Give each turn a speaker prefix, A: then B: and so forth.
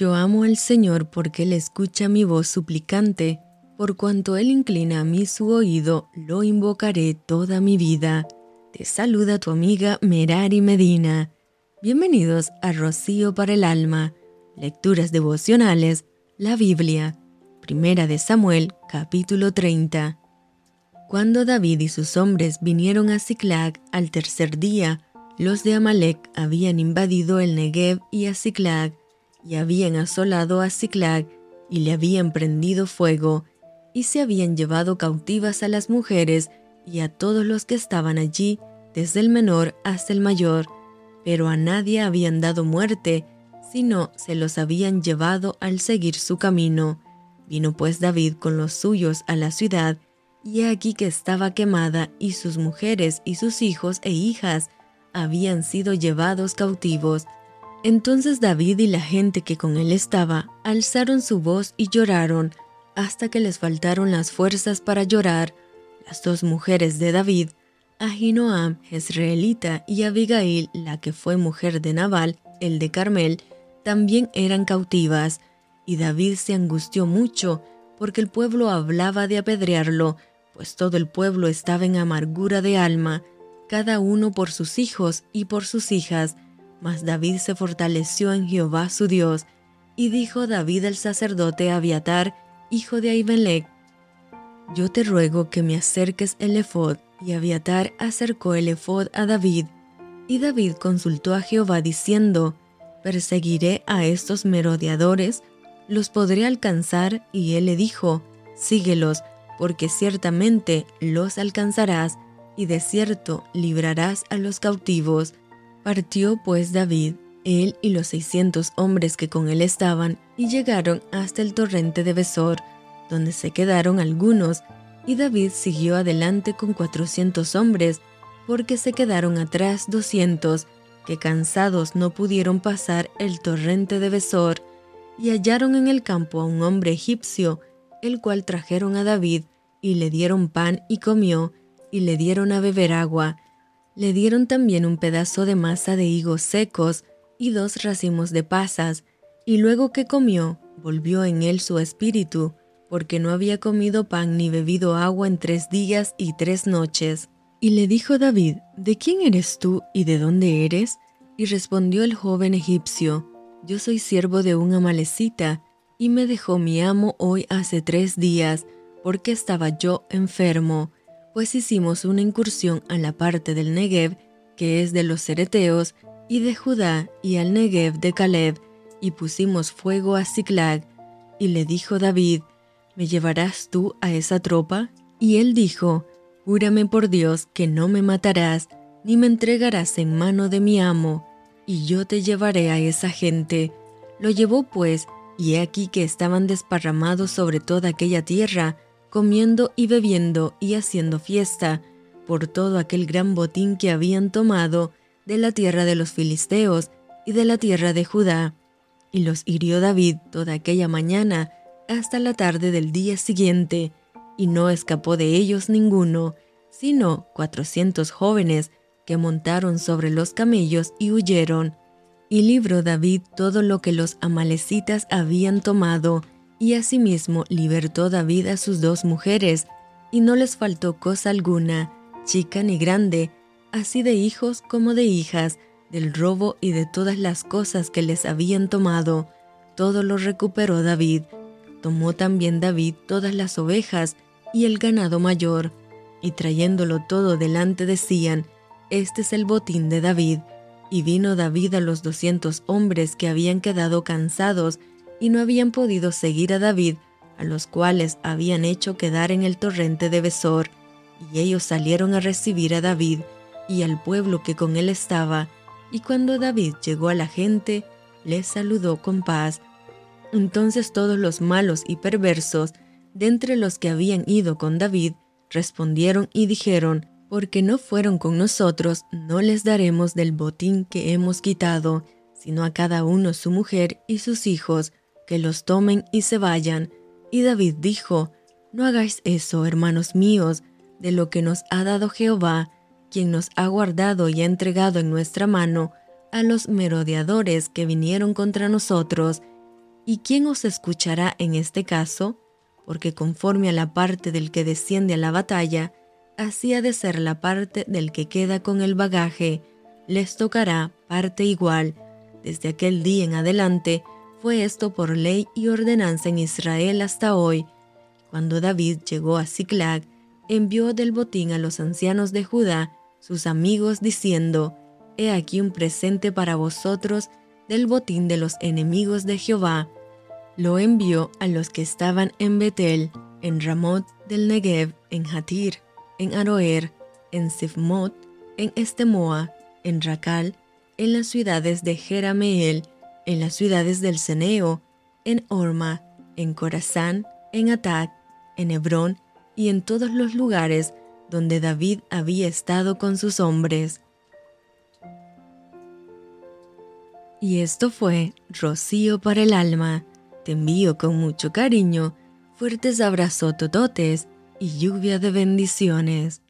A: Yo amo al Señor porque Él escucha mi voz suplicante, por cuanto Él inclina a mí su oído, lo invocaré toda mi vida. Te saluda tu amiga Merari Medina. Bienvenidos a Rocío para el Alma, Lecturas Devocionales, la Biblia, Primera de Samuel, capítulo 30. Cuando David y sus hombres vinieron a Ziklag al tercer día, los de Amalek habían invadido el Negev y a Ziklag, y habían asolado a Ziklag, y le habían prendido fuego, y se habían llevado cautivas a las mujeres y a todos los que estaban allí, desde el menor hasta el mayor, pero a nadie habían dado muerte, sino se los habían llevado al seguir su camino. Vino pues David con los suyos a la ciudad, y aquí que estaba quemada, y sus mujeres y sus hijos e hijas habían sido llevados cautivos. Entonces David y la gente que con él estaba alzaron su voz y lloraron, hasta que les faltaron las fuerzas para llorar. Las dos mujeres de David, Ahinoam, Jezreelita, y Abigail, la que fue mujer de Nabal, el de Carmel, también eran cautivas, y David se angustió mucho, porque el pueblo hablaba de apedrearlo, pues todo el pueblo estaba en amargura de alma, cada uno por sus hijos y por sus hijas. Mas David se fortaleció en Jehová su Dios, y dijo David al sacerdote Abiatar, hijo de Ahimelech, Yo te ruego que me acerques el efod. Y Abiatar acercó el efod a David. Y David consultó a Jehová diciendo, ¿Perseguiré a estos merodeadores? ¿Los podré alcanzar? Y él le dijo, Síguelos, porque ciertamente los alcanzarás, y de cierto librarás a los cautivos. Partió pues David, él y los seiscientos hombres que con él estaban, y llegaron hasta el torrente de Besor, donde se quedaron algunos, y David siguió adelante con cuatrocientos hombres, porque se quedaron atrás doscientos, que cansados no pudieron pasar el torrente de Besor, y hallaron en el campo a un hombre egipcio, el cual trajeron a David, y le dieron pan y comió, y le dieron a beber agua. Le dieron también un pedazo de masa de higos secos y dos racimos de pasas, y luego que comió, volvió en él su espíritu, porque no había comido pan ni bebido agua en tres días y tres noches. Y le dijo David, ¿De quién eres tú y de dónde eres? Y respondió el joven egipcio, Yo soy siervo de un amalecita, y me dejó mi amo hoy hace tres días, porque estaba yo enfermo, pues hicimos una incursión a la parte del Negev, que es de los Cereteos, y de Judá, y al Negev de Caleb, y pusimos fuego a Ziklag. Y le dijo David, ¿me llevarás tú a esa tropa? Y él dijo, Júrame por Dios que no me matarás, ni me entregarás en mano de mi amo, y yo te llevaré a esa gente. Lo llevó pues, y he aquí que estaban desparramados sobre toda aquella tierra, comiendo y bebiendo y haciendo fiesta, por todo aquel gran botín que habían tomado de la tierra de los filisteos y de la tierra de Judá. Y los hirió David toda aquella mañana hasta la tarde del día siguiente, y no escapó de ellos ninguno, sino cuatrocientos jóvenes que montaron sobre los camellos y huyeron. Y libró David todo lo que los amalecitas habían tomado, y asimismo libertó David a sus dos mujeres, y no les faltó cosa alguna, chica ni grande, así de hijos como de hijas, del robo y de todas las cosas que les habían tomado. Todo lo recuperó David. Tomó también David todas las ovejas y el ganado mayor, y trayéndolo todo delante decían, Este es el botín de David. Y vino David a los doscientos hombres que habían quedado cansados y no habían podido seguir a David, a los cuales habían hecho quedar en el torrente de Besor, y ellos salieron a recibir a David y al pueblo que con él estaba, y cuando David llegó a la gente, les saludó con paz. Entonces todos los malos y perversos, de entre los que habían ido con David, respondieron y dijeron, porque no fueron con nosotros, no les daremos del botín que hemos quitado, sino a cada uno su mujer y sus hijos, que los tomen y se vayan. Y David dijo, No hagáis eso, hermanos míos, de lo que nos ha dado Jehová, quien nos ha guardado y ha entregado en nuestra mano a los merodeadores que vinieron contra nosotros. ¿Y quién os escuchará en este caso? Porque conforme a la parte del que desciende a la batalla, así ha de ser la parte del que queda con el bagaje, les tocará parte igual. Desde aquel día en adelante fue esto por ley y ordenanza en Israel hasta hoy. Cuando David llegó a Ziklag, envió del botín a los ancianos de Judá, sus amigos, diciendo, He aquí un presente para vosotros del botín de los enemigos de Jehová. Lo envió a los que estaban en Betel, en Ramot del Negev, en Hatir, en Aroer, en Sifmot, en Estemoa, en Racal, en las ciudades de Jerameel, en las ciudades del Ceneo, en Orma, en Corazán, en Atac, en Hebrón y en todos los lugares donde David había estado con sus hombres. Y esto fue Rocío para el alma. Te envío con mucho cariño, fuertes abrazos tototes y lluvia de bendiciones.